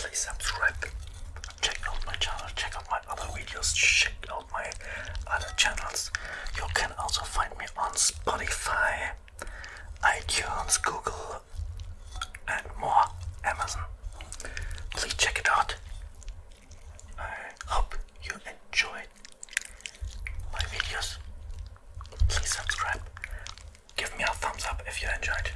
please subscribe. Check out my channel, check out my other videos, check out my other channels. You can also find me on Spotify, iTunes, Google, and more, Amazon. Please check it out. I hope you enjoyed my videos. Please subscribe. Give me a thumbs up if you enjoyed.